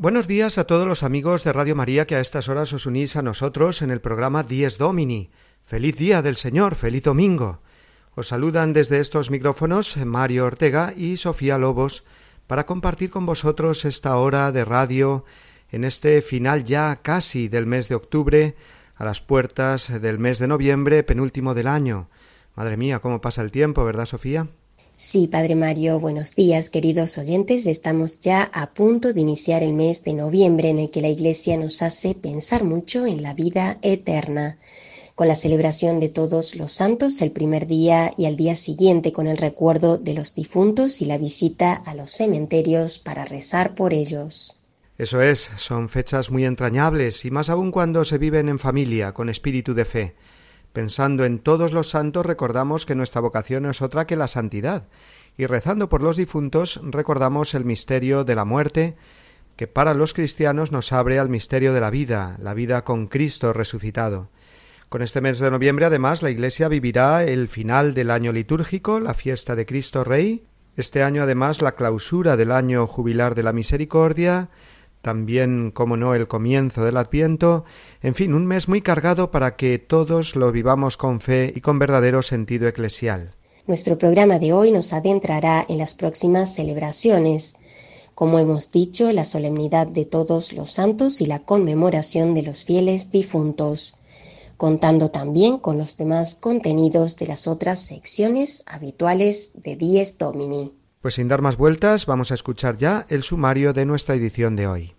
Buenos días a todos los amigos de Radio María que a estas horas os unís a nosotros en el programa Dies Domini. Feliz día del Señor, feliz domingo. Os saludan desde estos micrófonos Mario Ortega y Sofía Lobos para compartir con vosotros esta hora de radio en este final ya casi del mes de octubre, a las puertas del mes de noviembre, penúltimo del año. Madre mía, cómo pasa el tiempo, ¿verdad, Sofía? Sí, Padre Mario, buenos días, queridos oyentes. Estamos ya a punto de iniciar el mes de noviembre en el que la Iglesia nos hace pensar mucho en la vida eterna, con la celebración de todos los santos el primer día y al día siguiente con el recuerdo de los difuntos y la visita a los cementerios para rezar por ellos. Eso es, son fechas muy entrañables y más aún cuando se viven en familia, con espíritu de fe. Pensando en todos los santos recordamos que nuestra vocación es otra que la santidad, y rezando por los difuntos recordamos el misterio de la muerte, que para los cristianos nos abre al misterio de la vida, la vida con Cristo resucitado. Con este mes de noviembre, además, la Iglesia vivirá el final del año litúrgico, la fiesta de Cristo Rey, este año, además, la clausura del año jubilar de la misericordia, también, como no, el comienzo del Adviento, en fin, un mes muy cargado para que todos lo vivamos con fe y con verdadero sentido eclesial. Nuestro programa de hoy nos adentrará en las próximas celebraciones, como hemos dicho, la solemnidad de todos los santos y la conmemoración de los fieles difuntos, contando también con los demás contenidos de las otras secciones habituales de Dies Domini. Pues sin dar más vueltas, vamos a escuchar ya el sumario de nuestra edición de hoy.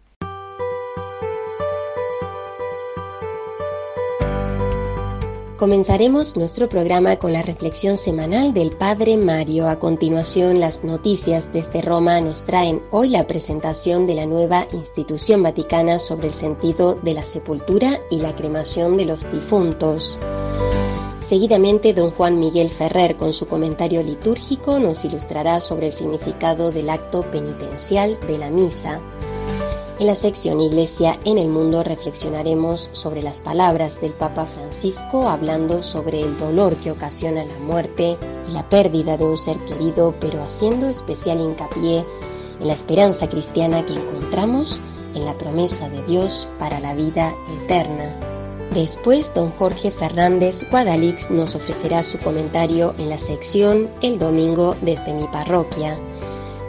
Comenzaremos nuestro programa con la reflexión semanal del Padre Mario. A continuación, las noticias desde Roma nos traen hoy la presentación de la nueva institución vaticana sobre el sentido de la sepultura y la cremación de los difuntos. Seguidamente, don Juan Miguel Ferrer, con su comentario litúrgico, nos ilustrará sobre el significado del acto penitencial de la misa. En la sección Iglesia en el Mundo reflexionaremos sobre las palabras del Papa Francisco hablando sobre el dolor que ocasiona la muerte y la pérdida de un ser querido, pero haciendo especial hincapié en la esperanza cristiana que encontramos en la promesa de Dios para la vida eterna. Después, don Jorge Fernández Guadalix nos ofrecerá su comentario en la sección El Domingo desde mi parroquia.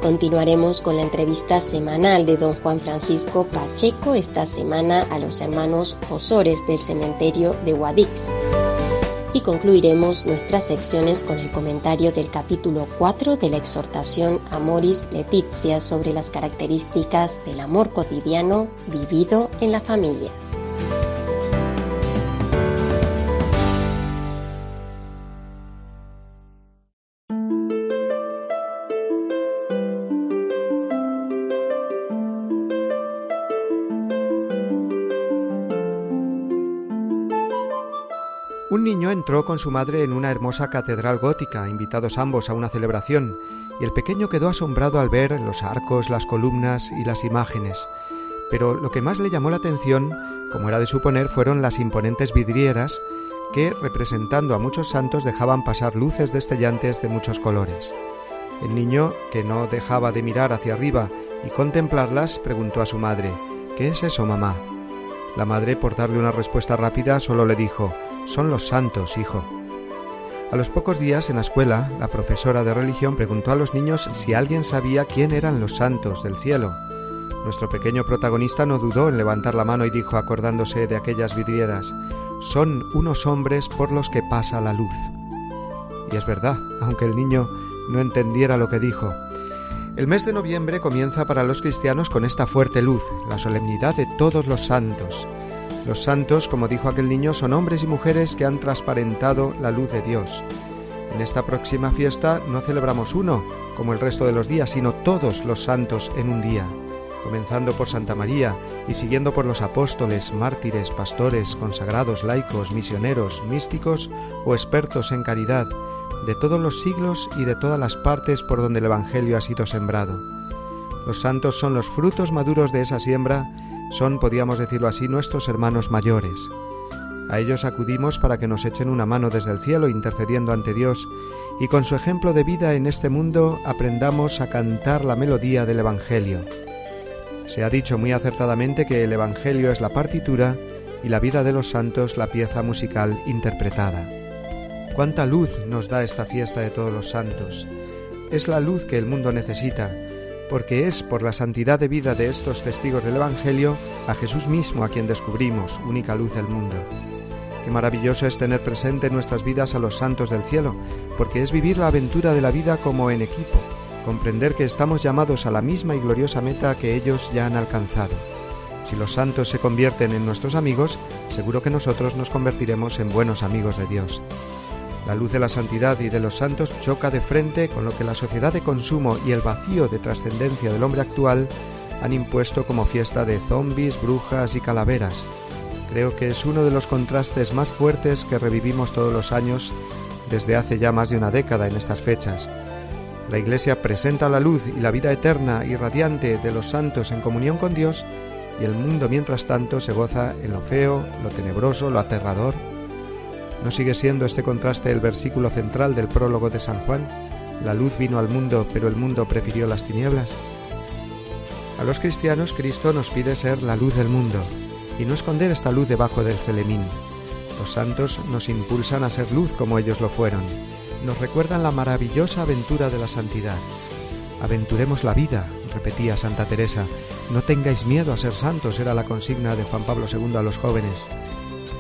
Continuaremos con la entrevista semanal de don Juan Francisco Pacheco esta semana a los hermanos Fosores del cementerio de Guadix. Y concluiremos nuestras secciones con el comentario del capítulo 4 de la exhortación Amoris Letizia sobre las características del amor cotidiano vivido en la familia. Entró con su madre en una hermosa catedral gótica, invitados ambos a una celebración, y el pequeño quedó asombrado al ver los arcos, las columnas y las imágenes. Pero lo que más le llamó la atención, como era de suponer, fueron las imponentes vidrieras que, representando a muchos santos, dejaban pasar luces destellantes de muchos colores. El niño, que no dejaba de mirar hacia arriba y contemplarlas, preguntó a su madre ¿Qué es eso, mamá? La madre, por darle una respuesta rápida, solo le dijo son los santos, hijo. A los pocos días en la escuela, la profesora de religión preguntó a los niños si alguien sabía quién eran los santos del cielo. Nuestro pequeño protagonista no dudó en levantar la mano y dijo, acordándose de aquellas vidrieras, son unos hombres por los que pasa la luz. Y es verdad, aunque el niño no entendiera lo que dijo. El mes de noviembre comienza para los cristianos con esta fuerte luz, la solemnidad de todos los santos. Los santos, como dijo aquel niño, son hombres y mujeres que han transparentado la luz de Dios. En esta próxima fiesta no celebramos uno, como el resto de los días, sino todos los santos en un día, comenzando por Santa María y siguiendo por los apóstoles, mártires, pastores, consagrados, laicos, misioneros, místicos o expertos en caridad, de todos los siglos y de todas las partes por donde el Evangelio ha sido sembrado. Los santos son los frutos maduros de esa siembra, son, podríamos decirlo así, nuestros hermanos mayores. A ellos acudimos para que nos echen una mano desde el cielo intercediendo ante Dios y con su ejemplo de vida en este mundo aprendamos a cantar la melodía del Evangelio. Se ha dicho muy acertadamente que el Evangelio es la partitura y la vida de los santos la pieza musical interpretada. Cuánta luz nos da esta fiesta de todos los santos. Es la luz que el mundo necesita, porque es por la santidad de vida de estos testigos del Evangelio a Jesús mismo a quien descubrimos, única luz del mundo. Qué maravilloso es tener presente en nuestras vidas a los santos del cielo, porque es vivir la aventura de la vida como en equipo, comprender que estamos llamados a la misma y gloriosa meta que ellos ya han alcanzado. Si los santos se convierten en nuestros amigos, seguro que nosotros nos convertiremos en buenos amigos de Dios. La luz de la santidad y de los santos choca de frente con lo que la sociedad de consumo y el vacío de trascendencia del hombre actual han impuesto como fiesta de zombis, brujas y calaveras. Creo que es uno de los contrastes más fuertes que revivimos todos los años desde hace ya más de una década en estas fechas. La Iglesia presenta la luz y la vida eterna y radiante de los santos en comunión con Dios y el mundo mientras tanto se goza en lo feo, lo tenebroso, lo aterrador ¿No sigue siendo este contraste el versículo central del prólogo de San Juan? La luz vino al mundo, pero el mundo prefirió las tinieblas. A los cristianos Cristo nos pide ser la luz del mundo y no esconder esta luz debajo del celemín. Los santos nos impulsan a ser luz como ellos lo fueron. Nos recuerdan la maravillosa aventura de la santidad. Aventuremos la vida, repetía Santa Teresa. No tengáis miedo a ser santos, era la consigna de Juan Pablo II a los jóvenes.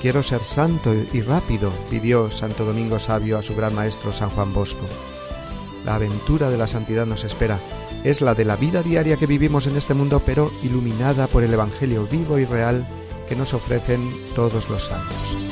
Quiero ser santo y rápido, pidió Santo Domingo Sabio a su gran maestro San Juan Bosco. La aventura de la santidad nos espera. Es la de la vida diaria que vivimos en este mundo, pero iluminada por el Evangelio vivo y real que nos ofrecen todos los santos.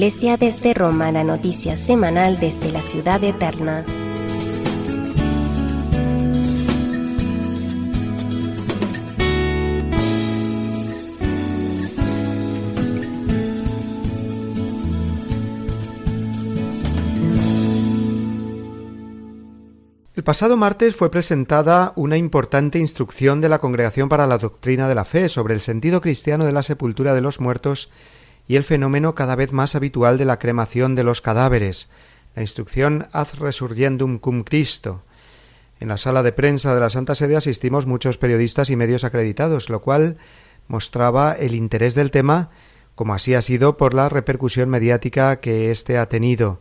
Iglesia desde Roma, la noticia semanal desde la ciudad eterna. El pasado martes fue presentada una importante instrucción de la Congregación para la Doctrina de la Fe sobre el sentido cristiano de la sepultura de los muertos y el fenómeno cada vez más habitual de la cremación de los cadáveres, la instrucción Ad resurgendum cum Cristo. En la sala de prensa de la Santa Sede asistimos muchos periodistas y medios acreditados, lo cual mostraba el interés del tema, como así ha sido por la repercusión mediática que éste ha tenido.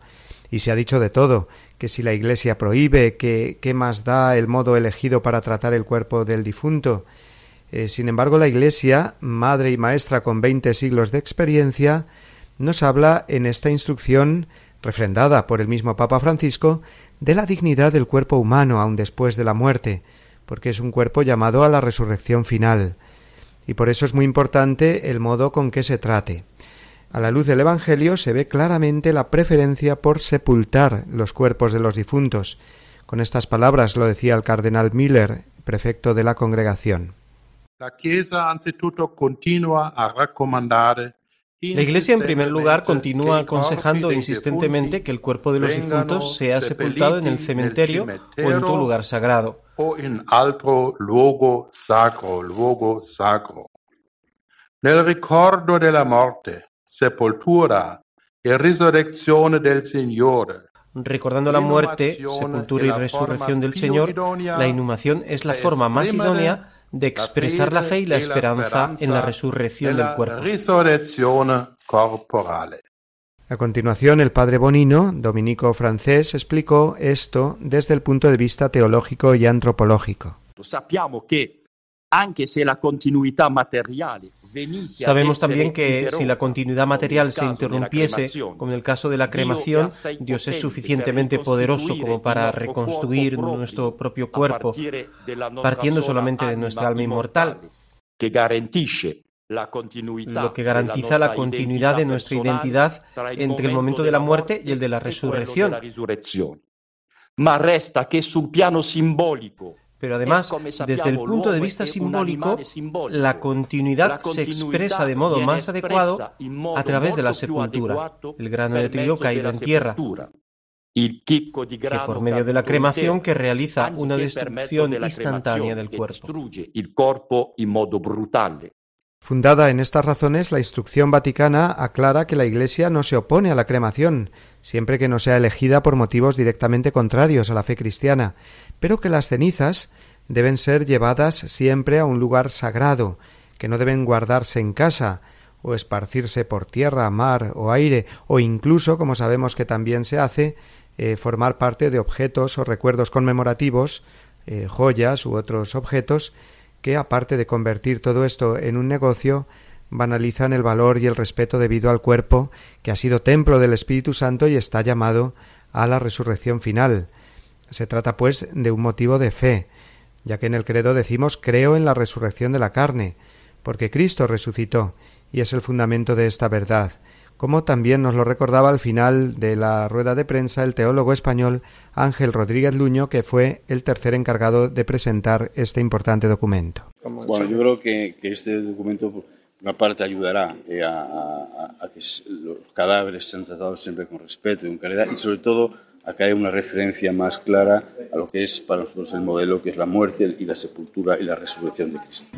Y se ha dicho de todo, que si la Iglesia prohíbe, que qué más da el modo elegido para tratar el cuerpo del difunto, eh, sin embargo, la Iglesia, madre y maestra con veinte siglos de experiencia, nos habla en esta instrucción, refrendada por el mismo Papa Francisco, de la dignidad del cuerpo humano aun después de la muerte, porque es un cuerpo llamado a la resurrección final, y por eso es muy importante el modo con que se trate. A la luz del Evangelio se ve claramente la preferencia por sepultar los cuerpos de los difuntos. Con estas palabras lo decía el cardenal Miller, prefecto de la congregación. La Iglesia, en primer lugar, continúa aconsejando insistentemente que el cuerpo de los difuntos sea sepultado en el cementerio o en tu lugar sagrado. Nel ricordo della morte, sepoltura e risurrezione del Signore, Recordando la muerte, sepultura y resurrección del Señor, la inhumación es la forma más idónea de expresar la fe y la esperanza en la resurrección del cuerpo. A continuación, el padre Bonino, dominico francés, explicó esto desde el punto de vista teológico y antropológico. Sabemos también que si la continuidad material se interrumpiese, como en el caso de la cremación, Dios es suficientemente poderoso como para reconstruir nuestro propio cuerpo, partiendo solamente de nuestra alma inmortal, lo que garantiza la continuidad de nuestra identidad entre el momento de la muerte y el de la resurrección. Pero además, desde el punto de vista simbólico, la continuidad se expresa de modo más adecuado a través de la sepultura, el grano de trigo caído en tierra, que por medio de la cremación que realiza una destrucción instantánea del cuerpo. Fundada en estas razones, la instrucción vaticana aclara que la Iglesia no se opone a la cremación, siempre que no sea elegida por motivos directamente contrarios a la fe cristiana, pero que las cenizas deben ser llevadas siempre a un lugar sagrado, que no deben guardarse en casa, o esparcirse por tierra, mar o aire, o incluso, como sabemos que también se hace, eh, formar parte de objetos o recuerdos conmemorativos, eh, joyas u otros objetos, que, aparte de convertir todo esto en un negocio, banalizan el valor y el respeto debido al cuerpo, que ha sido templo del Espíritu Santo y está llamado a la resurrección final. Se trata, pues, de un motivo de fe, ya que en el credo decimos creo en la resurrección de la carne, porque Cristo resucitó, y es el fundamento de esta verdad, como también nos lo recordaba al final de la rueda de prensa el teólogo español Ángel Rodríguez Luño, que fue el tercer encargado de presentar este importante documento. Bueno, yo creo que, este documento, por una parte, ayudará eh, a, que los cadáveres sean tratados siempre con respeto y con calidad, y sobre todo a que haya una referencia más clara a lo que es para nosotros el modelo, que es la muerte y la sepultura y la resurrección de Cristo.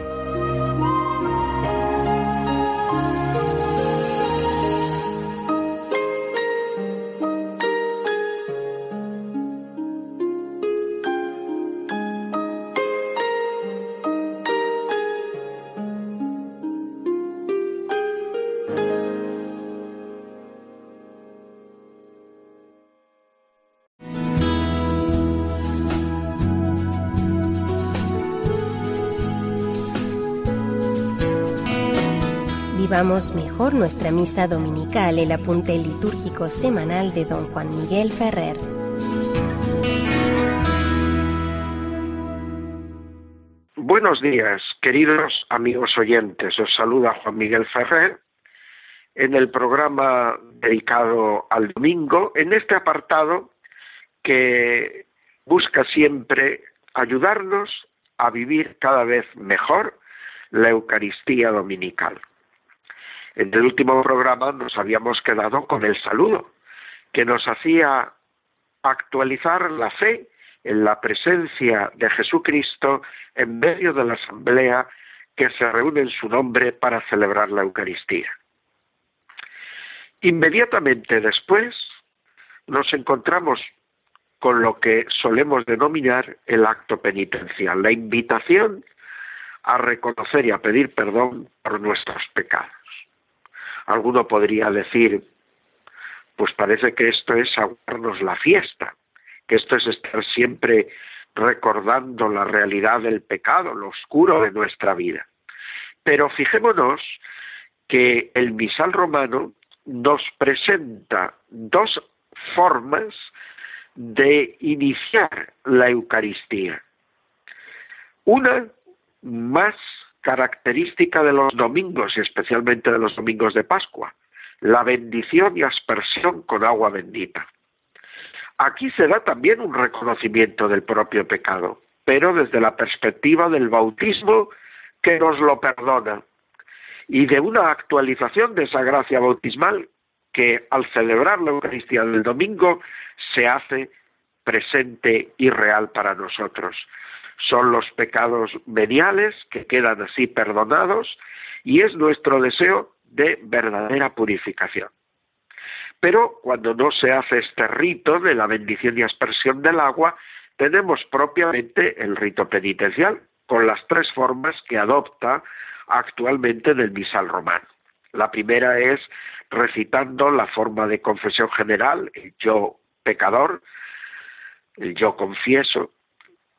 Mejor nuestra misa dominical, el apunte litúrgico semanal de don Juan Miguel Ferrer. Buenos días, queridos amigos oyentes. Os saluda Juan Miguel Ferrer en el programa dedicado al domingo, en este apartado que busca siempre ayudarnos a vivir cada vez mejor la Eucaristía Dominical. En el último programa nos habíamos quedado con el saludo, que nos hacía actualizar la fe en la presencia de Jesucristo en medio de la asamblea que se reúne en su nombre para celebrar la Eucaristía. Inmediatamente después nos encontramos con lo que solemos denominar el acto penitencial, la invitación a reconocer y a pedir perdón por nuestros pecados. Alguno podría decir, pues parece que esto es aguarnos la fiesta, que esto es estar siempre recordando la realidad del pecado, lo oscuro de nuestra vida. Pero fijémonos que el misal romano nos presenta dos formas de iniciar la Eucaristía. Una más característica de los domingos y especialmente de los domingos de Pascua, la bendición y aspersión con agua bendita. Aquí se da también un reconocimiento del propio pecado, pero desde la perspectiva del bautismo que nos lo perdona y de una actualización de esa gracia bautismal que al celebrar la Eucaristía del domingo se hace presente y real para nosotros son los pecados veniales que quedan así perdonados y es nuestro deseo de verdadera purificación. Pero cuando no se hace este rito de la bendición y aspersión del agua, tenemos propiamente el rito penitencial, con las tres formas que adopta actualmente del misal romano. La primera es recitando la forma de confesión general, el yo pecador, el yo confieso,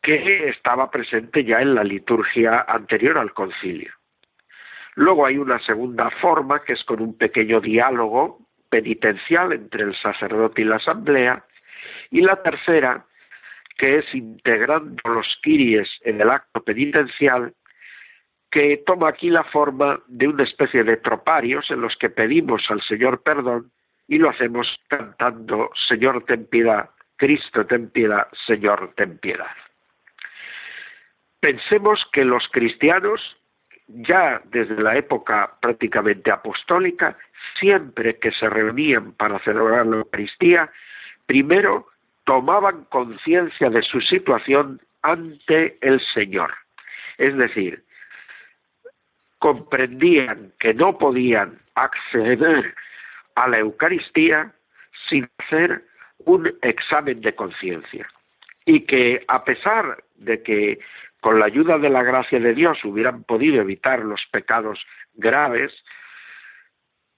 que estaba presente ya en la liturgia anterior al concilio. Luego hay una segunda forma que es con un pequeño diálogo penitencial entre el sacerdote y la asamblea, y la tercera que es integrando los kiries en el acto penitencial, que toma aquí la forma de una especie de troparios en los que pedimos al Señor perdón y lo hacemos cantando Señor ten piedad, Cristo ten piedad, Señor ten piedad. Pensemos que los cristianos, ya desde la época prácticamente apostólica, siempre que se reunían para celebrar la Eucaristía, primero tomaban conciencia de su situación ante el Señor. Es decir, comprendían que no podían acceder a la Eucaristía sin hacer un examen de conciencia. Y que a pesar de que con la ayuda de la gracia de Dios hubieran podido evitar los pecados graves,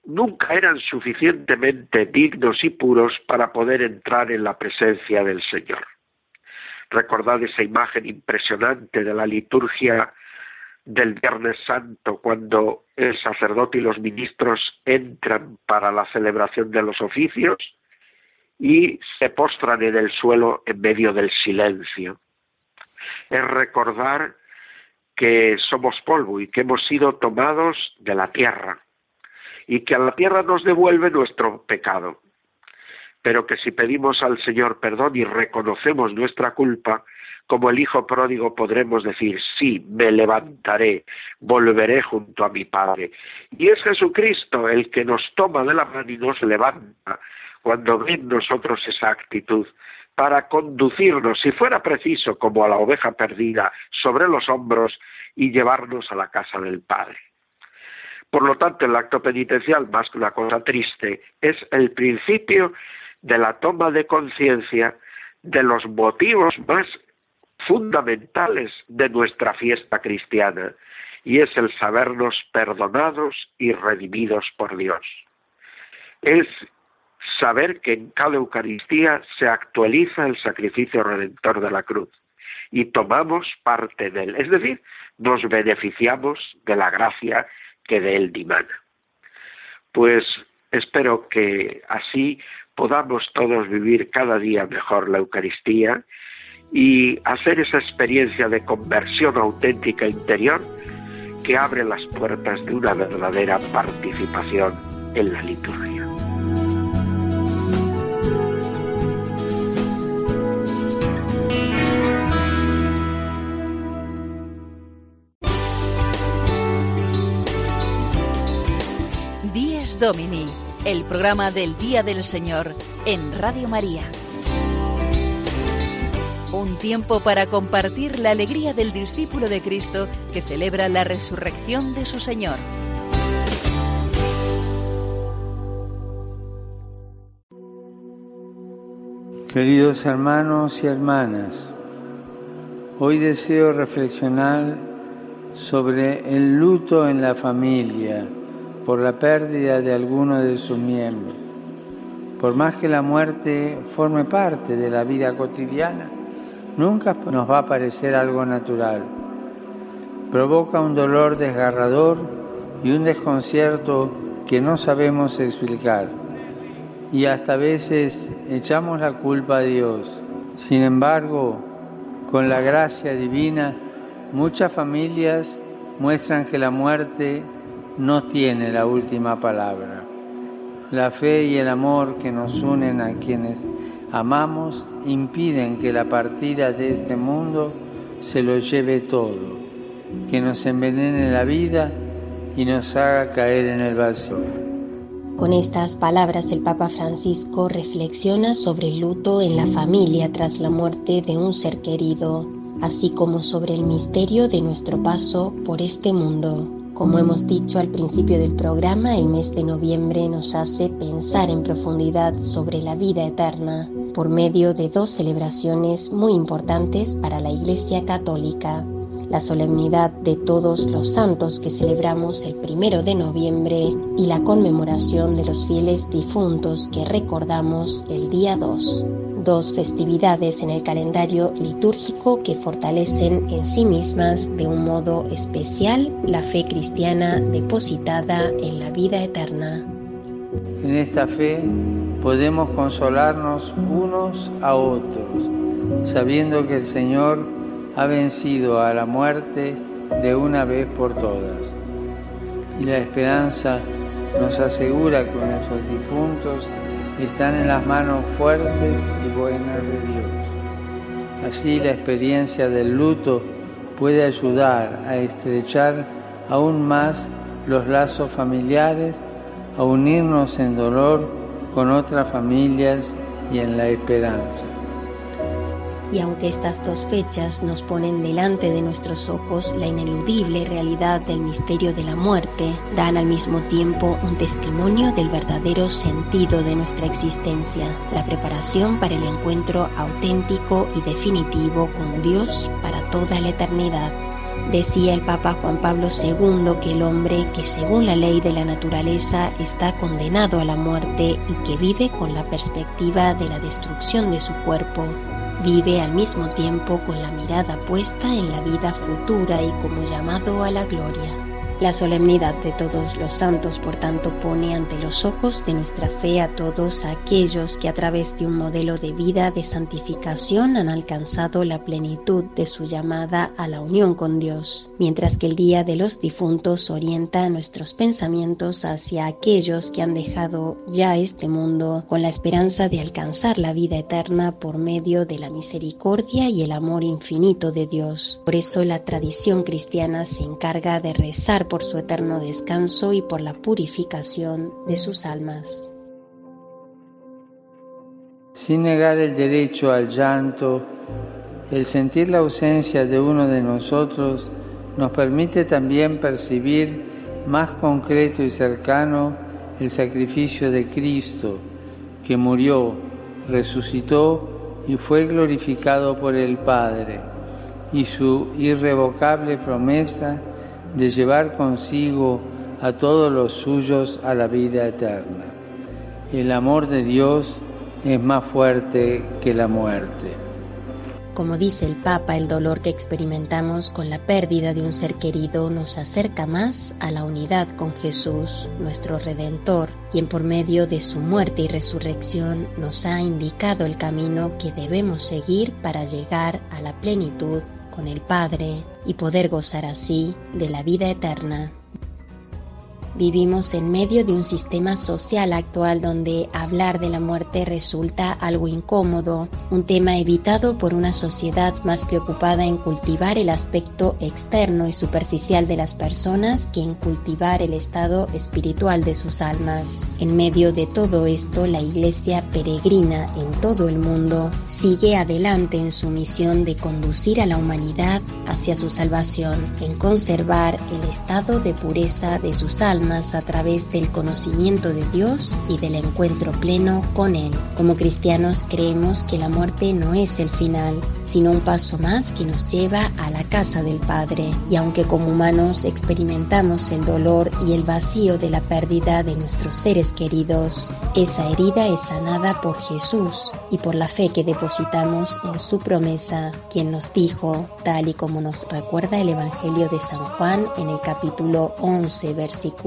nunca eran suficientemente dignos y puros para poder entrar en la presencia del Señor. Recordad esa imagen impresionante de la liturgia del Viernes Santo, cuando el sacerdote y los ministros entran para la celebración de los oficios y se postran en el suelo en medio del silencio. Es recordar que somos polvo y que hemos sido tomados de la tierra y que a la tierra nos devuelve nuestro pecado, pero que si pedimos al Señor perdón y reconocemos nuestra culpa, como el Hijo pródigo podremos decir, sí, me levantaré, volveré junto a mi Padre. Y es Jesucristo el que nos toma de la mano y nos levanta cuando ve en nosotros esa actitud para conducirnos, si fuera preciso, como a la oveja perdida, sobre los hombros y llevarnos a la casa del Padre. Por lo tanto, el acto penitencial, más que una cosa triste, es el principio de la toma de conciencia de los motivos más fundamentales de nuestra fiesta cristiana, y es el sabernos perdonados y redimidos por Dios. Es saber que en cada Eucaristía se actualiza el sacrificio redentor de la cruz y tomamos parte de él, es decir, nos beneficiamos de la gracia que de él dimana. Pues espero que así podamos todos vivir cada día mejor la Eucaristía y hacer esa experiencia de conversión auténtica interior que abre las puertas de una verdadera participación en la liturgia. Domini, el programa del Día del Señor en Radio María. Un tiempo para compartir la alegría del discípulo de Cristo que celebra la resurrección de su Señor. Queridos hermanos y hermanas, hoy deseo reflexionar sobre el luto en la familia por la pérdida de alguno de sus miembros. Por más que la muerte forme parte de la vida cotidiana, nunca nos va a parecer algo natural. Provoca un dolor desgarrador y un desconcierto que no sabemos explicar. Y hasta a veces echamos la culpa a Dios. Sin embargo, con la gracia divina, muchas familias muestran que la muerte no tiene la última palabra. La fe y el amor que nos unen a quienes amamos impiden que la partida de este mundo se lo lleve todo, que nos envenene la vida y nos haga caer en el vacío. Con estas palabras el Papa Francisco reflexiona sobre el luto en la familia tras la muerte de un ser querido, así como sobre el misterio de nuestro paso por este mundo. Como hemos dicho al principio del programa, el mes de noviembre nos hace pensar en profundidad sobre la vida eterna por medio de dos celebraciones muy importantes para la Iglesia Católica. La solemnidad de todos los santos que celebramos el primero de noviembre y la conmemoración de los fieles difuntos que recordamos el día 2 dos festividades en el calendario litúrgico que fortalecen en sí mismas de un modo especial la fe cristiana depositada en la vida eterna. En esta fe podemos consolarnos unos a otros, sabiendo que el Señor ha vencido a la muerte de una vez por todas. Y la esperanza nos asegura que nuestros difuntos están en las manos fuertes y buenas de Dios. Así la experiencia del luto puede ayudar a estrechar aún más los lazos familiares, a unirnos en dolor con otras familias y en la esperanza. Y aunque estas dos fechas nos ponen delante de nuestros ojos la ineludible realidad del misterio de la muerte, dan al mismo tiempo un testimonio del verdadero sentido de nuestra existencia, la preparación para el encuentro auténtico y definitivo con Dios para toda la eternidad. Decía el Papa Juan Pablo II que el hombre que según la ley de la naturaleza está condenado a la muerte y que vive con la perspectiva de la destrucción de su cuerpo, Vive al mismo tiempo con la mirada puesta en la vida futura y como llamado a la gloria. La solemnidad de todos los santos, por tanto, pone ante los ojos de nuestra fe a todos aquellos que a través de un modelo de vida de santificación han alcanzado la plenitud de su llamada a la unión con Dios, mientras que el Día de los Difuntos orienta nuestros pensamientos hacia aquellos que han dejado ya este mundo con la esperanza de alcanzar la vida eterna por medio de la misericordia y el amor infinito de Dios. Por eso la tradición cristiana se encarga de rezar por su eterno descanso y por la purificación de sus almas. Sin negar el derecho al llanto, el sentir la ausencia de uno de nosotros nos permite también percibir más concreto y cercano el sacrificio de Cristo, que murió, resucitó y fue glorificado por el Padre, y su irrevocable promesa de llevar consigo a todos los suyos a la vida eterna. El amor de Dios es más fuerte que la muerte. Como dice el Papa, el dolor que experimentamos con la pérdida de un ser querido nos acerca más a la unidad con Jesús, nuestro Redentor, quien por medio de su muerte y resurrección nos ha indicado el camino que debemos seguir para llegar a la plenitud con el Padre y poder gozar así de la vida eterna. Vivimos en medio de un sistema social actual donde hablar de la muerte resulta algo incómodo, un tema evitado por una sociedad más preocupada en cultivar el aspecto externo y superficial de las personas que en cultivar el estado espiritual de sus almas. En medio de todo esto, la Iglesia peregrina en todo el mundo sigue adelante en su misión de conducir a la humanidad hacia su salvación, en conservar el estado de pureza de sus almas a través del conocimiento de Dios y del encuentro pleno con Él. Como cristianos creemos que la muerte no es el final, sino un paso más que nos lleva a la casa del Padre. Y aunque como humanos experimentamos el dolor y el vacío de la pérdida de nuestros seres queridos, esa herida es sanada por Jesús y por la fe que depositamos en su promesa, quien nos dijo, tal y como nos recuerda el Evangelio de San Juan en el capítulo 11,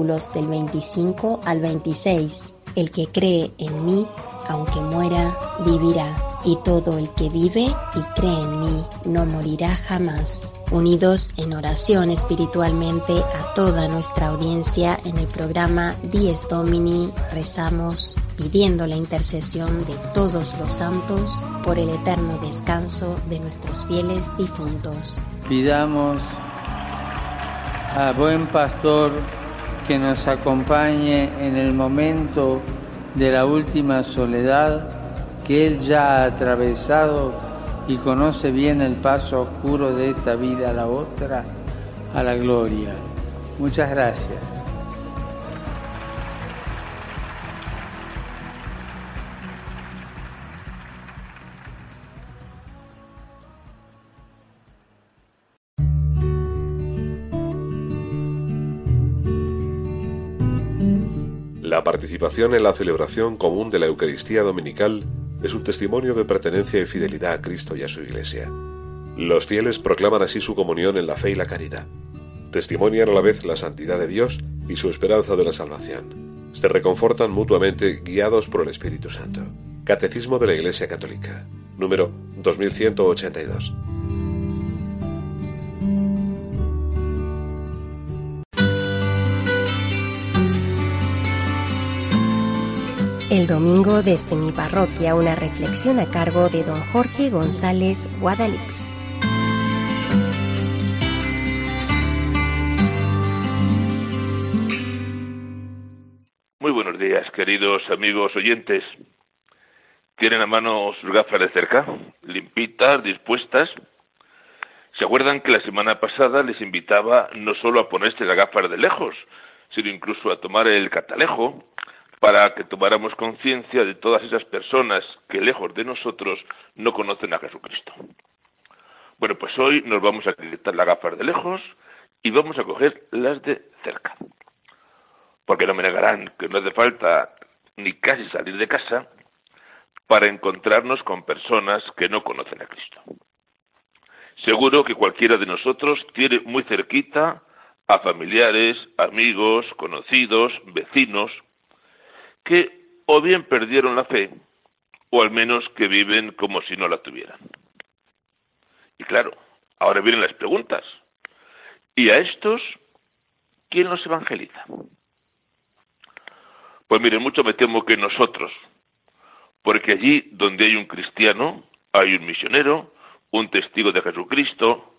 del 25 al 26, el que cree en mí, aunque muera, vivirá y todo el que vive y cree en mí no morirá jamás. Unidos en oración espiritualmente a toda nuestra audiencia en el programa Dies Domini, rezamos pidiendo la intercesión de todos los santos por el eterno descanso de nuestros fieles difuntos. Pidamos a buen pastor que nos acompañe en el momento de la última soledad que Él ya ha atravesado y conoce bien el paso oscuro de esta vida a la otra, a la gloria. Muchas gracias. La participación en la celebración común de la Eucaristía Dominical es un testimonio de pertenencia y fidelidad a Cristo y a su Iglesia. Los fieles proclaman así su comunión en la fe y la caridad. Testimonian a la vez la santidad de Dios y su esperanza de la salvación. Se reconfortan mutuamente guiados por el Espíritu Santo. Catecismo de la Iglesia Católica, número 2182. El domingo desde mi parroquia una reflexión a cargo de don Jorge González Guadalix. Muy buenos días, queridos amigos oyentes. ¿Tienen a mano sus gafas de cerca? Limpitas, dispuestas. ¿Se acuerdan que la semana pasada les invitaba no solo a ponerse las gafas de lejos, sino incluso a tomar el catalejo, para que tomáramos conciencia de todas esas personas que lejos de nosotros no conocen a Jesucristo. Bueno, pues hoy nos vamos a quitar las gafas de lejos y vamos a coger las de cerca. Porque no me negarán que no hace falta ni casi salir de casa para encontrarnos con personas que no conocen a Cristo. Seguro que cualquiera de nosotros tiene muy cerquita a familiares, amigos, conocidos, vecinos, que o bien perdieron la fe, o al menos que viven como si no la tuvieran. Y claro, ahora vienen las preguntas. ¿Y a estos quién los evangeliza? Pues miren, mucho me temo que nosotros, porque allí donde hay un cristiano, hay un misionero, un testigo de Jesucristo,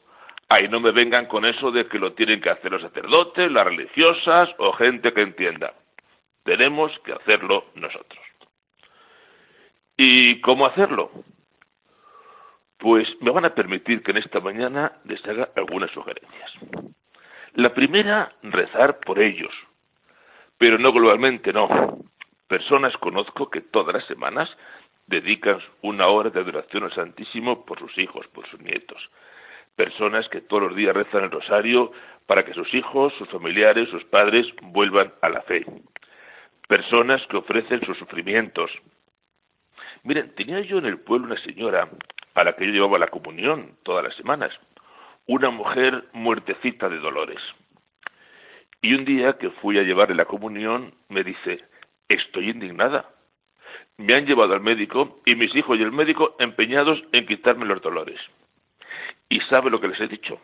ahí no me vengan con eso de que lo tienen que hacer los sacerdotes, las religiosas o gente que entienda. Tenemos que hacerlo nosotros. ¿Y cómo hacerlo? Pues me van a permitir que en esta mañana les haga algunas sugerencias. La primera, rezar por ellos, pero no globalmente, no. Personas conozco que todas las semanas dedican una hora de adoración al Santísimo por sus hijos, por sus nietos. Personas que todos los días rezan el rosario para que sus hijos, sus familiares, sus padres vuelvan a la fe. Personas que ofrecen sus sufrimientos. Miren, tenía yo en el pueblo una señora a la que yo llevaba la comunión todas las semanas, una mujer muertecita de dolores. Y un día que fui a llevarle la comunión, me dice, estoy indignada. Me han llevado al médico y mis hijos y el médico empeñados en quitarme los dolores. ¿Y sabe lo que les he dicho?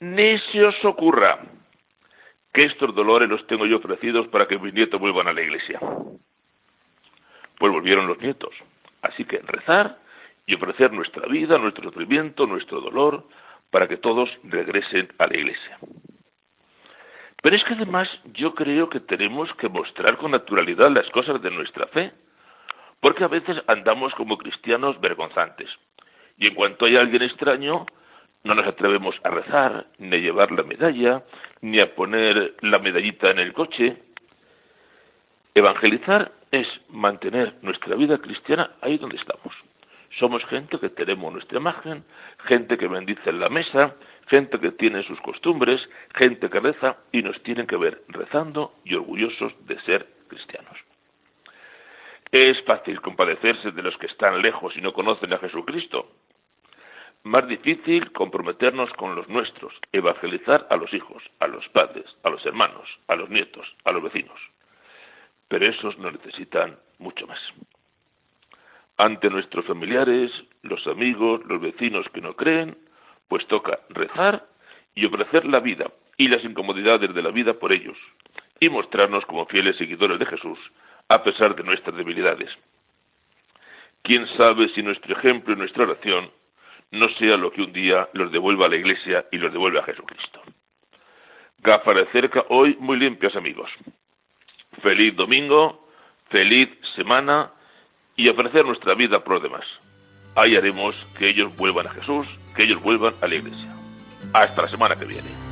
Ni se os ocurra que estos dolores los tengo yo ofrecidos para que mis nietos vuelvan a la iglesia. Pues volvieron los nietos. Así que rezar y ofrecer nuestra vida, nuestro sufrimiento, nuestro dolor, para que todos regresen a la iglesia. Pero es que además yo creo que tenemos que mostrar con naturalidad las cosas de nuestra fe, porque a veces andamos como cristianos vergonzantes. Y en cuanto hay alguien extraño, no nos atrevemos a rezar, ni a llevar la medalla, ni a poner la medallita en el coche. Evangelizar es mantener nuestra vida cristiana ahí donde estamos. Somos gente que tenemos nuestra imagen, gente que bendice en la mesa, gente que tiene sus costumbres, gente que reza y nos tienen que ver rezando y orgullosos de ser cristianos. Es fácil compadecerse de los que están lejos y no conocen a Jesucristo. Más difícil comprometernos con los nuestros, evangelizar a los hijos, a los padres, a los hermanos, a los nietos, a los vecinos. Pero esos no necesitan mucho más ante nuestros familiares, los amigos, los vecinos que no creen, pues toca rezar y ofrecer la vida y las incomodidades de la vida por ellos y mostrarnos como fieles seguidores de Jesús a pesar de nuestras debilidades. ¿Quién sabe si nuestro ejemplo y nuestra oración no sea lo que un día los devuelva a la Iglesia y los devuelva a Jesucristo? Gafas de cerca hoy muy limpias amigos. Feliz domingo, feliz semana y ofrecer nuestra vida por los demás. Ahí haremos que ellos vuelvan a Jesús, que ellos vuelvan a la iglesia. Hasta la semana que viene.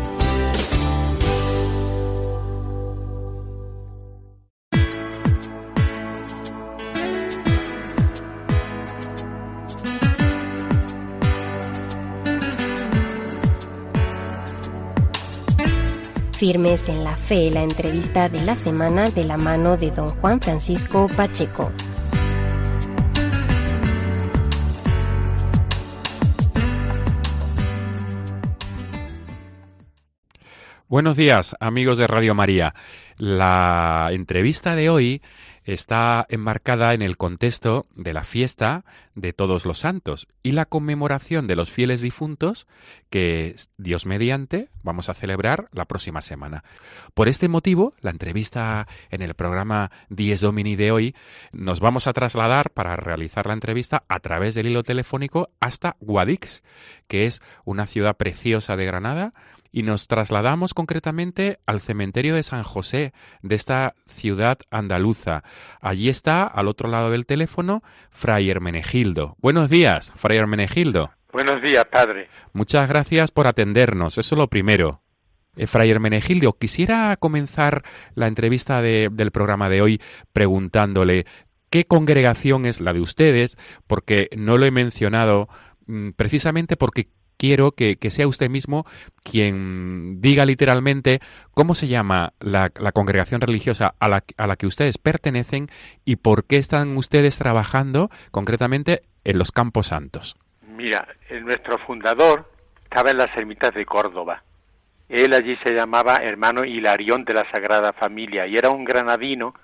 Firmes en la fe, la entrevista de la semana de la mano de don Juan Francisco Pacheco. Buenos días, amigos de Radio María. La entrevista de hoy está enmarcada en el contexto de la fiesta de todos los santos y la conmemoración de los fieles difuntos que, Dios mediante, vamos a celebrar la próxima semana. Por este motivo, la entrevista en el programa Dies Domini de hoy, nos vamos a trasladar para realizar la entrevista a través del hilo telefónico hasta Guadix, que es una ciudad preciosa de Granada, y nos trasladamos concretamente al cementerio de San José de esta ciudad andaluza. Allí está, al otro lado del teléfono, Fray Hermenegildo. Buenos días, Fray Hermenegildo. Buenos días, padre. Muchas gracias por atendernos, eso es lo primero. Eh, Fray Hermenegildo, quisiera comenzar la entrevista del programa de hoy preguntándole qué congregación es la de ustedes, porque no lo he mencionado mm, precisamente porque quiero que, sea usted mismo quien diga literalmente cómo se llama la, congregación religiosa a la, a la, que ustedes pertenecen y por qué están ustedes trabajando concretamente en los Campos Santos. Mira, nuestro fundador estaba en las ermitas de Córdoba. Él allí se llamaba hermano Hilarión de la Sagrada Familia y era un granadino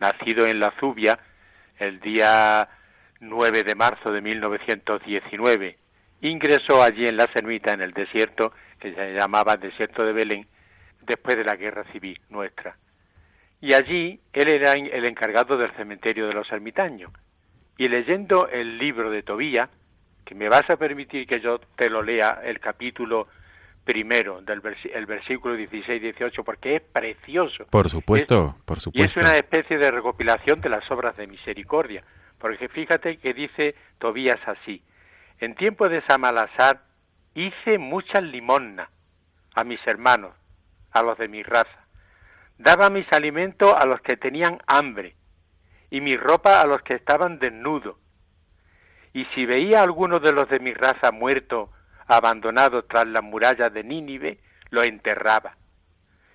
nacido en la Zubia el día 9 de marzo de 1919 ingresó allí en la ermita, en el desierto, que se llamaba Desierto de Belén, después de la guerra civil nuestra. Y allí él era el encargado del cementerio de los ermitaños. Y leyendo el libro de Tobía, que me vas a permitir que yo te lo lea, el capítulo primero, del el versículo 16-18, porque es precioso. Por supuesto, por supuesto. Y es una especie de recopilación de las obras de misericordia, porque fíjate que dice Tobías así, en tiempo de Samalazar hice muchas limosnas a mis hermanos, a los de mi raza. Daba mis alimentos a los que tenían hambre y mi ropa a los que estaban desnudos. Y si veía a alguno de los de mi raza muerto, abandonado tras las murallas de Nínive, lo enterraba.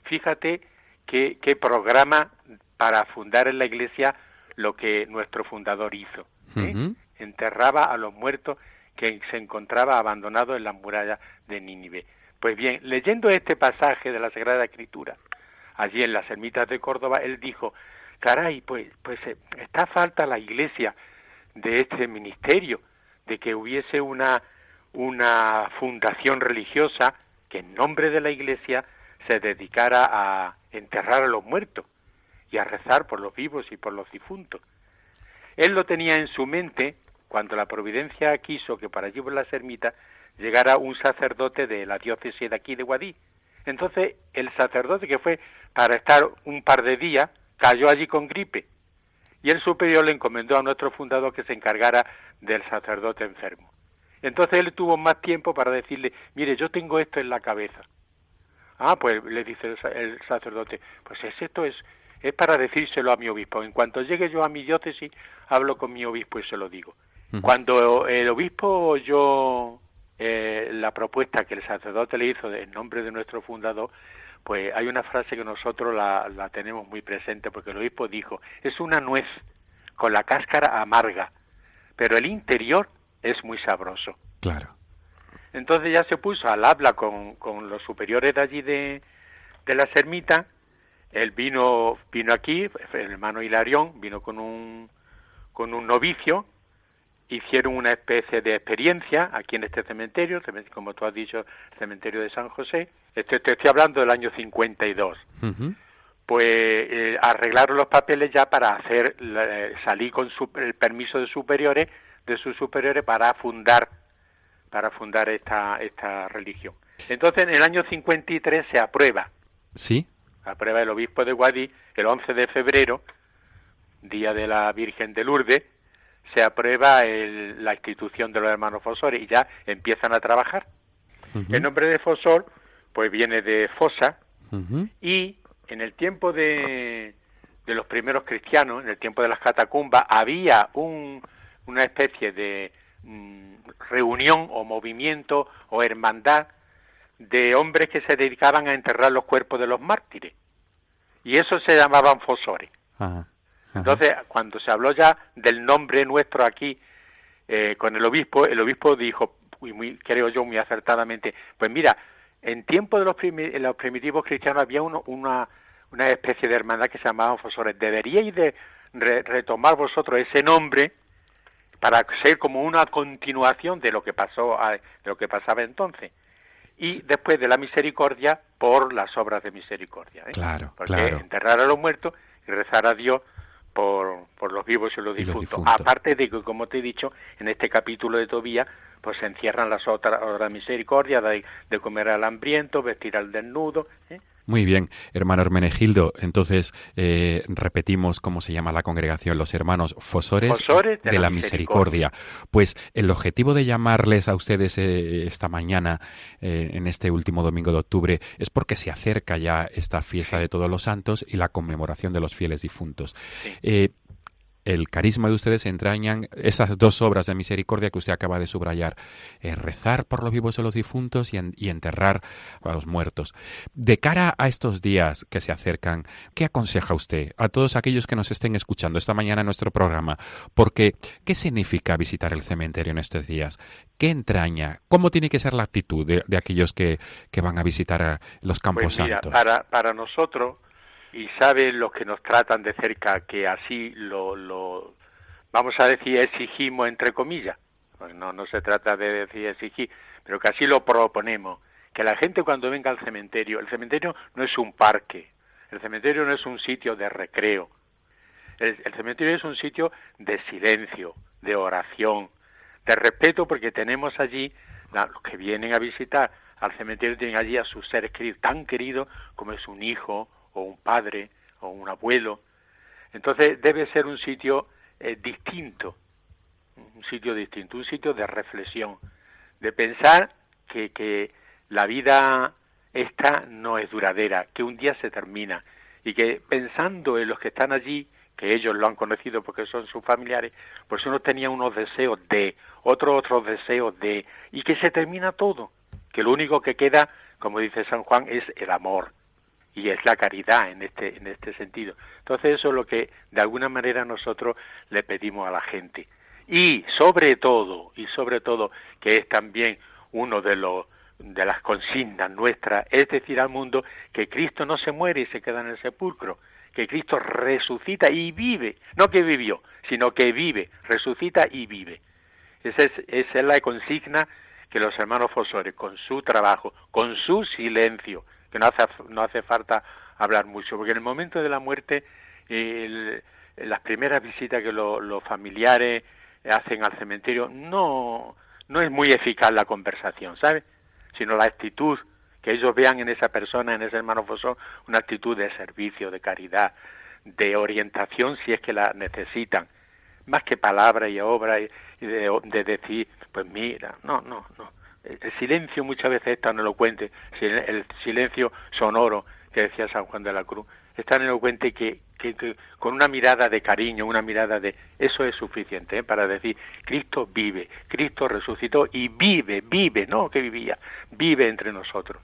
Fíjate qué, qué programa para fundar en la iglesia lo que nuestro fundador hizo. ¿eh? Enterraba a los muertos que se encontraba abandonado en las murallas de Nínive. Pues bien, leyendo este pasaje de la Sagrada Escritura, allí en las ermitas de Córdoba, él dijo, caray, pues, pues eh, está falta la iglesia de este ministerio, de que hubiese una, una fundación religiosa que en nombre de la iglesia se dedicara a enterrar a los muertos y a rezar por los vivos y por los difuntos. Él lo tenía en su mente cuando la providencia quiso que para allí por las ermitas llegara un sacerdote de la diócesis de aquí de Guadí. Entonces el sacerdote que fue para estar un par de días cayó allí con gripe y el superior le encomendó a nuestro fundador que se encargara del sacerdote enfermo. Entonces él tuvo más tiempo para decirle, mire, yo tengo esto en la cabeza. Ah, pues le dice el, sacerdote, pues es esto es, es para decírselo a mi obispo. En cuanto llegue yo a mi diócesis, hablo con mi obispo y se lo digo. Cuando el obispo oyó eh, la propuesta que el sacerdote le hizo en nombre de nuestro fundador, pues hay una frase que nosotros la, la tenemos muy presente, porque el obispo dijo, es una nuez con la cáscara amarga, pero el interior es muy sabroso. Claro. Entonces ya se puso al habla con, con los superiores de allí de, de la ermita, él vino, vino aquí, el hermano Hilarión, vino con un, con un novicio, hicieron una especie de experiencia aquí en este cementerio, como tú has dicho, el cementerio de San José. Este, te estoy hablando del año 52. Pues eh, arreglaron los papeles ya para hacer salir con el permiso de superiores, de sus superiores para fundar para fundar esta esta religión. Entonces, en el año 53 se aprueba. Sí. Aprueba el obispo de Guadí el 11 de febrero, día de la Virgen de Lourdes, se aprueba la institución de los hermanos Fosores y ya empiezan a trabajar. El nombre de Fosor pues viene de fosa y en el tiempo de, de, los primeros cristianos, en el tiempo de las catacumbas, había un, una especie de mm, reunión o movimiento o hermandad de hombres que se dedicaban a enterrar los cuerpos de los mártires. Y eso se llamaban fosores. Entonces, cuando se habló ya del nombre nuestro aquí eh, con el obispo, el obispo dijo, muy, creo yo muy acertadamente, pues mira, en tiempo de los, los primitivos cristianos había uno, una, una especie de hermandad que se llamaban fosores. Deberíais de retomar vosotros ese nombre para ser como una continuación de lo que pasó, de lo que pasaba entonces. Y después de la misericordia por las obras de misericordia. ¿eh? Claro, Porque claro. enterrar a los muertos y rezar a Dios por, por los vivos y los difuntos. Aparte de que, como te he dicho, en este capítulo de Tobías, pues se encierran las otras, otras misericordias de, de, comer al hambriento, vestir al desnudo. ¿eh? Muy bien, hermano Hermenegildo. Entonces, eh, repetimos cómo se llama la congregación, los hermanos Fosores, de, la, misericordia. Pues el objetivo de llamarles a ustedes eh, esta mañana, eh, en este último domingo de octubre, es porque se acerca ya esta fiesta de todos los santos y la conmemoración de los fieles difuntos el carisma de ustedes entrañan esas dos obras de misericordia que usted acaba de subrayar, eh, rezar por los vivos y los difuntos y, y, enterrar a los muertos. De cara a estos días que se acercan, ¿qué aconseja usted a todos aquellos que nos estén escuchando esta mañana en nuestro programa? Porque, ¿qué significa visitar el cementerio en estos días? ¿Qué entraña? ¿Cómo tiene que ser la actitud de, aquellos que, que, van a visitar los campos pues santos? Para, para nosotros, y saben los que nos tratan de cerca que así lo, lo vamos a decir exigimos entre comillas. Pues no no se trata de decir exigir pero que así lo proponemos. Que la gente cuando venga al cementerio el cementerio no es un parque el cementerio no es un sitio de recreo. El, cementerio es un sitio de silencio de oración de respeto porque tenemos allí los que vienen a visitar al cementerio tienen allí a sus seres queridos tan queridos como es un hijo o un padre o un abuelo. Entonces debe ser un sitio eh, distinto, un sitio distinto, un sitio de reflexión, de pensar que, que la vida esta no es duradera, que un día se termina y que pensando en los que están allí, que ellos lo han conocido porque son sus familiares, pues uno tenía unos deseos de, otros otros deseos de, y que se termina todo, que lo único que queda, como dice San Juan, es el amor, y es la caridad en este en este sentido. Entonces eso es lo que de alguna manera nosotros le pedimos a la gente. Y sobre todo, y sobre todo que es también uno de los de las consignas nuestras, es decir al mundo que Cristo no se muere y se queda en el sepulcro, que Cristo resucita y vive, no que vivió, sino que vive, resucita y vive. Esa es, esa es la consigna que los hermanos Fosores, con su trabajo, con su silencio, que no hace, no hace falta hablar mucho, porque en el momento de la muerte, las primeras visitas que los familiares hacen al cementerio, no, no es muy eficaz la conversación, ¿sabe? Sino la actitud, que ellos vean en esa persona, en ese hermano Fosón, una actitud de servicio, de caridad, de orientación si es que la necesitan, más que palabra y obra y, de, de decir, pues mira, no, no, no el silencio muchas veces es tan elocuente, el silencio sonoro que decía San Juan de la Cruz, es tan elocuente que, que, con una mirada de cariño, una mirada de... Eso es suficiente ¿eh? para decir, Cristo vive, Cristo resucitó y vive, vive, no que vivía, vive entre nosotros.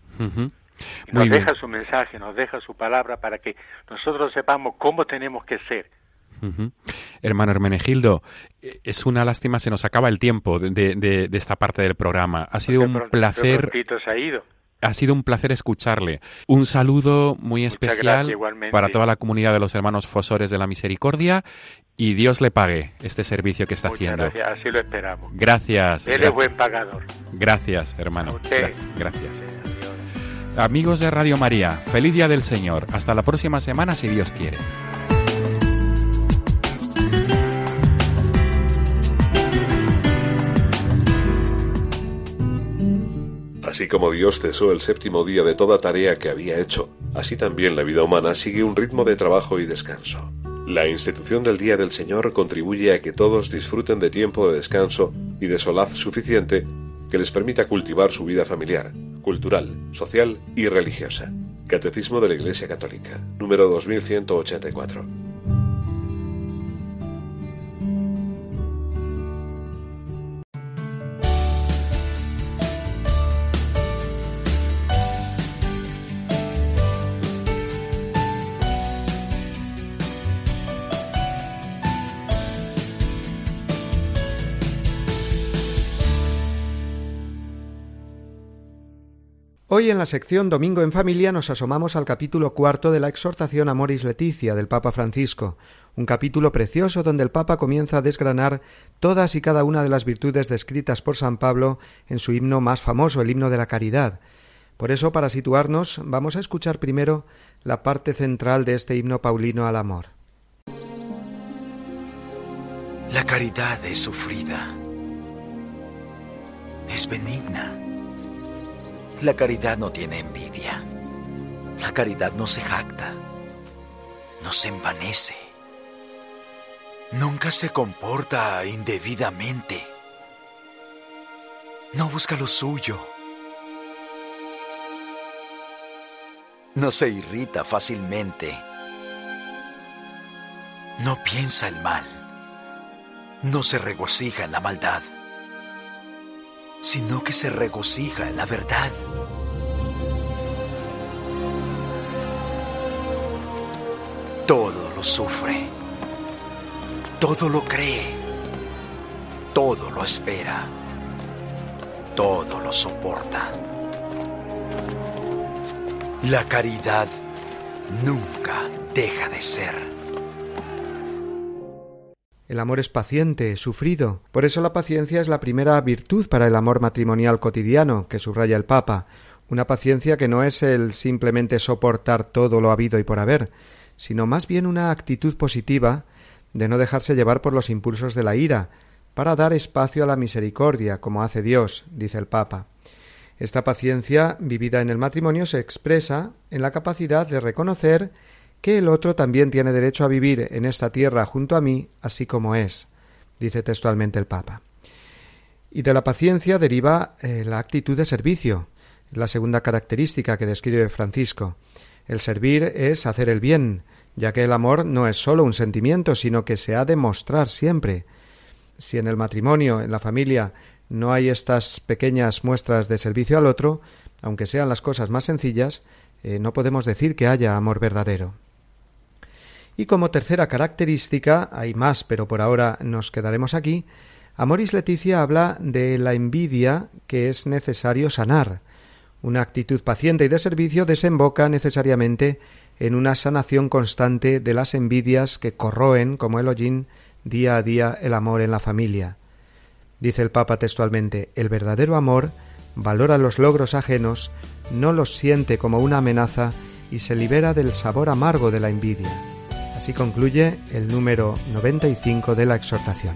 nos deja su mensaje, nos deja su palabra para que nosotros sepamos cómo tenemos que ser Hermano Hermenegildo, eh, es una lástima, se nos acaba el tiempo de, esta parte del programa. Ha sido un placer. ha ido. Ha sido un placer escucharle. Un saludo muy especial para toda la comunidad de los hermanos Fosores de la Misericordia y Dios le pague este servicio que está haciendo. Gracias, así lo esperamos. Gracias. Él es buen pagador. Gracias, hermano. Gracias. Amigos de Radio María, feliz día del Señor. Hasta la próxima semana si Dios quiere. Así como Dios cesó el séptimo día de toda tarea que había hecho, así también la vida humana sigue un ritmo de trabajo y descanso. La institución del Día del Señor contribuye a que todos disfruten de tiempo de descanso y de solaz suficiente que les permita cultivar su vida familiar, cultural, social y religiosa. Catecismo de la Iglesia Católica, número 2184. Hoy en la sección Domingo en Familia nos asomamos al capítulo cuarto de la exhortación Amoris Leticia del Papa Francisco, un capítulo precioso donde el Papa comienza a desgranar todas y cada una de las virtudes descritas por San Pablo en su himno más famoso, el himno de la caridad. Por eso, para situarnos, vamos a escuchar primero la parte central de este himno paulino al amor. La caridad es sufrida, es benigna. La caridad no tiene envidia. La caridad no se jacta, no se envanece, nunca se comporta indebidamente, no busca lo suyo, no se irrita fácilmente, no piensa el mal, no se regocija en la maldad, sino que se regocija en la verdad. Todo lo sufre, todo lo cree, todo lo espera, todo lo soporta. La caridad nunca deja de ser. El amor es paciente, sufrido. Por eso la paciencia es la primera virtud para el amor matrimonial cotidiano, que subraya el Papa. Una paciencia que no es el simplemente soportar todo lo habido y por haber, sino más bien una actitud positiva de no dejarse llevar por los impulsos de la ira, para dar espacio a la misericordia, como hace Dios, dice el Papa. Esta paciencia vivida en el matrimonio se expresa en la capacidad de reconocer que el otro también tiene derecho a vivir en esta tierra junto a mí, así como es, dice textualmente el Papa. Y de la paciencia deriva eh, la actitud de servicio, la segunda característica que describe Francisco. El servir es hacer el bien, ya que el amor no es sólo un sentimiento, sino que se ha de mostrar siempre. Si en el matrimonio, en la familia, no hay estas pequeñas muestras de servicio al otro, aunque sean las cosas más sencillas, eh, no podemos decir que haya amor verdadero. Y como tercera característica, hay más, pero por ahora nos quedaremos aquí, Amoris Leticia habla de la envidia que es necesario sanar, una actitud paciente y de servicio desemboca necesariamente en una sanación constante de las envidias que corroen, como el hollín, día a día el amor en la familia. Dice el Papa textualmente, el verdadero amor valora los logros ajenos, no los siente como una amenaza y se libera del sabor amargo de la envidia. Así concluye el número 95 de la exhortación.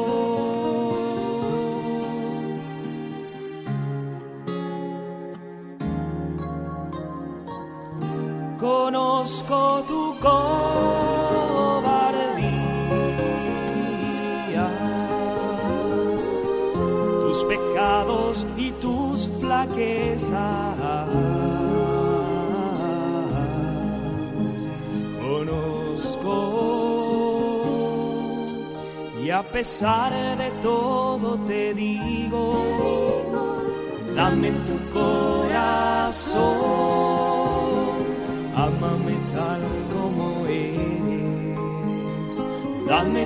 flaquezas. a pesar de todo te digo, dame tu corazón, amame tal como eres, dame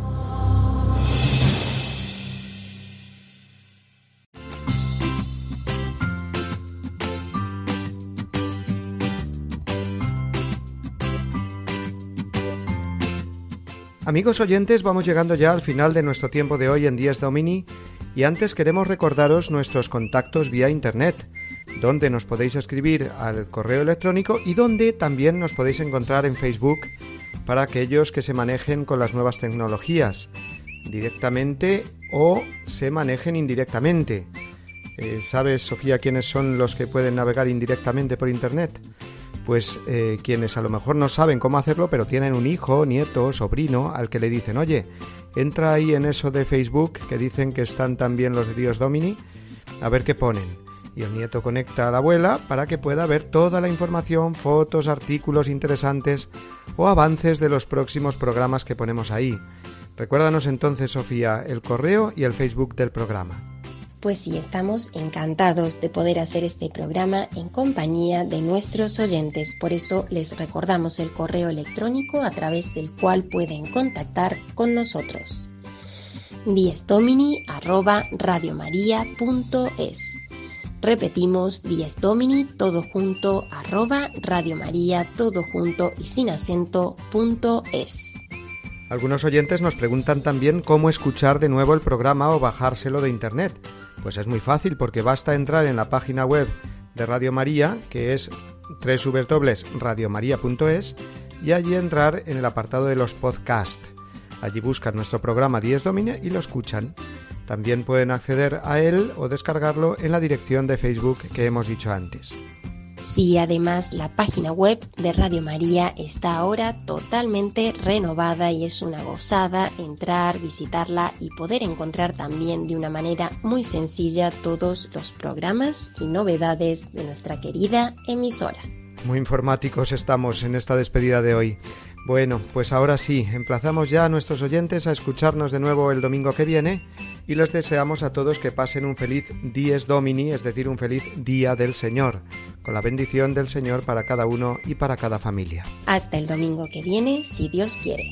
Amigos oyentes, vamos llegando ya al final de nuestro tiempo de hoy en Dies Domini y antes queremos recordaros nuestros contactos vía Internet, donde nos podéis escribir al correo electrónico y donde también nos podéis encontrar en Facebook para aquellos que se manejen con las nuevas tecnologías, directamente o se manejen indirectamente. Eh, ¿Sabes, Sofía, quiénes son los que pueden navegar indirectamente por Internet? Pues eh, quienes a lo mejor no saben cómo hacerlo, pero tienen un hijo, nieto, sobrino, al que le dicen, oye, entra ahí en eso de Facebook que dicen que están también los de Dios Domini, a ver qué ponen. Y el nieto conecta a la abuela para que pueda ver toda la información, fotos, artículos interesantes o avances de los próximos programas que ponemos ahí. Recuérdanos entonces, Sofía, el correo y el Facebook del programa. Pues sí, estamos encantados de poder hacer este programa en compañía de nuestros oyentes. Por eso les recordamos el correo electrónico a través del cual pueden contactar con nosotros. diestomini@radiomaria.es. Repetimos diestomini todo junto arroba todo junto y sin acento. Algunos oyentes nos preguntan también cómo escuchar de nuevo el programa o bajárselo de internet. Pues es muy fácil porque basta entrar en la página web de Radio María, que es www.radiomaria.es, y allí entrar en el apartado de los podcasts. Allí buscan nuestro programa 10 Domine y lo escuchan. También pueden acceder a él o descargarlo en la dirección de Facebook que hemos dicho antes. Sí, además la página web de Radio María está ahora totalmente renovada y es una gozada entrar, visitarla y poder encontrar también de una manera muy sencilla todos los programas y novedades de nuestra querida emisora. Muy informáticos estamos en esta despedida de hoy. Bueno, pues ahora sí, emplazamos ya a nuestros oyentes a escucharnos de nuevo el domingo que viene y les deseamos a todos que pasen un feliz Dies Domini, es decir, un feliz Día del Señor, con la bendición del Señor para cada uno y para cada familia. Hasta el domingo que viene, si Dios quiere.